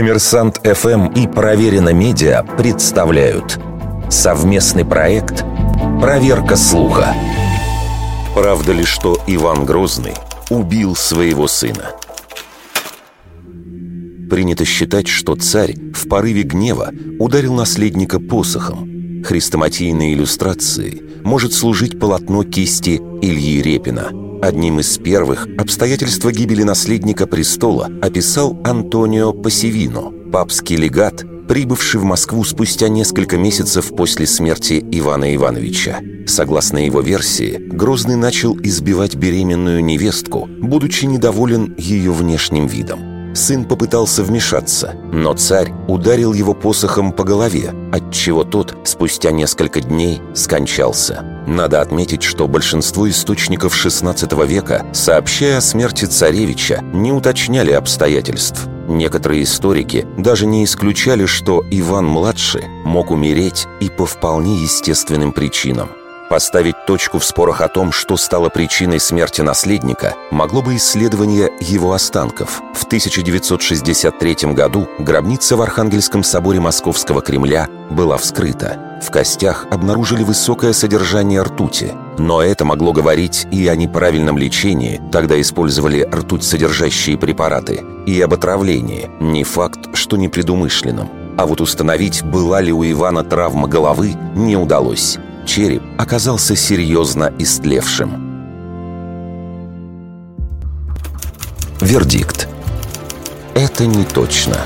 Коммерсант ФМ и Проверено Медиа представляют совместный проект «Проверка слуха». Правда ли, что Иван Грозный убил своего сына? Принято считать, что царь в порыве гнева ударил наследника посохом. Хрестоматийной иллюстрацией может служить полотно кисти Ильи Репина – Одним из первых обстоятельства гибели наследника престола описал Антонио Пассивино, папский легат, прибывший в Москву спустя несколько месяцев после смерти Ивана Ивановича. Согласно его версии, Грозный начал избивать беременную невестку, будучи недоволен ее внешним видом. Сын попытался вмешаться, но царь ударил его посохом по голове, отчего тот спустя несколько дней скончался. Надо отметить, что большинство источников XVI века, сообщая о смерти царевича, не уточняли обстоятельств. Некоторые историки даже не исключали, что Иван-младший мог умереть и по вполне естественным причинам. Поставить точку в спорах о том, что стало причиной смерти наследника, могло бы исследование его останков. В 1963 году гробница в Архангельском соборе Московского Кремля была вскрыта. В костях обнаружили высокое содержание ртути. Но это могло говорить и о неправильном лечении, тогда использовали ртуть содержащие препараты, и об отравлении, не факт, что непредумышленном. А вот установить, была ли у Ивана травма головы, не удалось череп оказался серьезно истлевшим. Вердикт. Это не точно.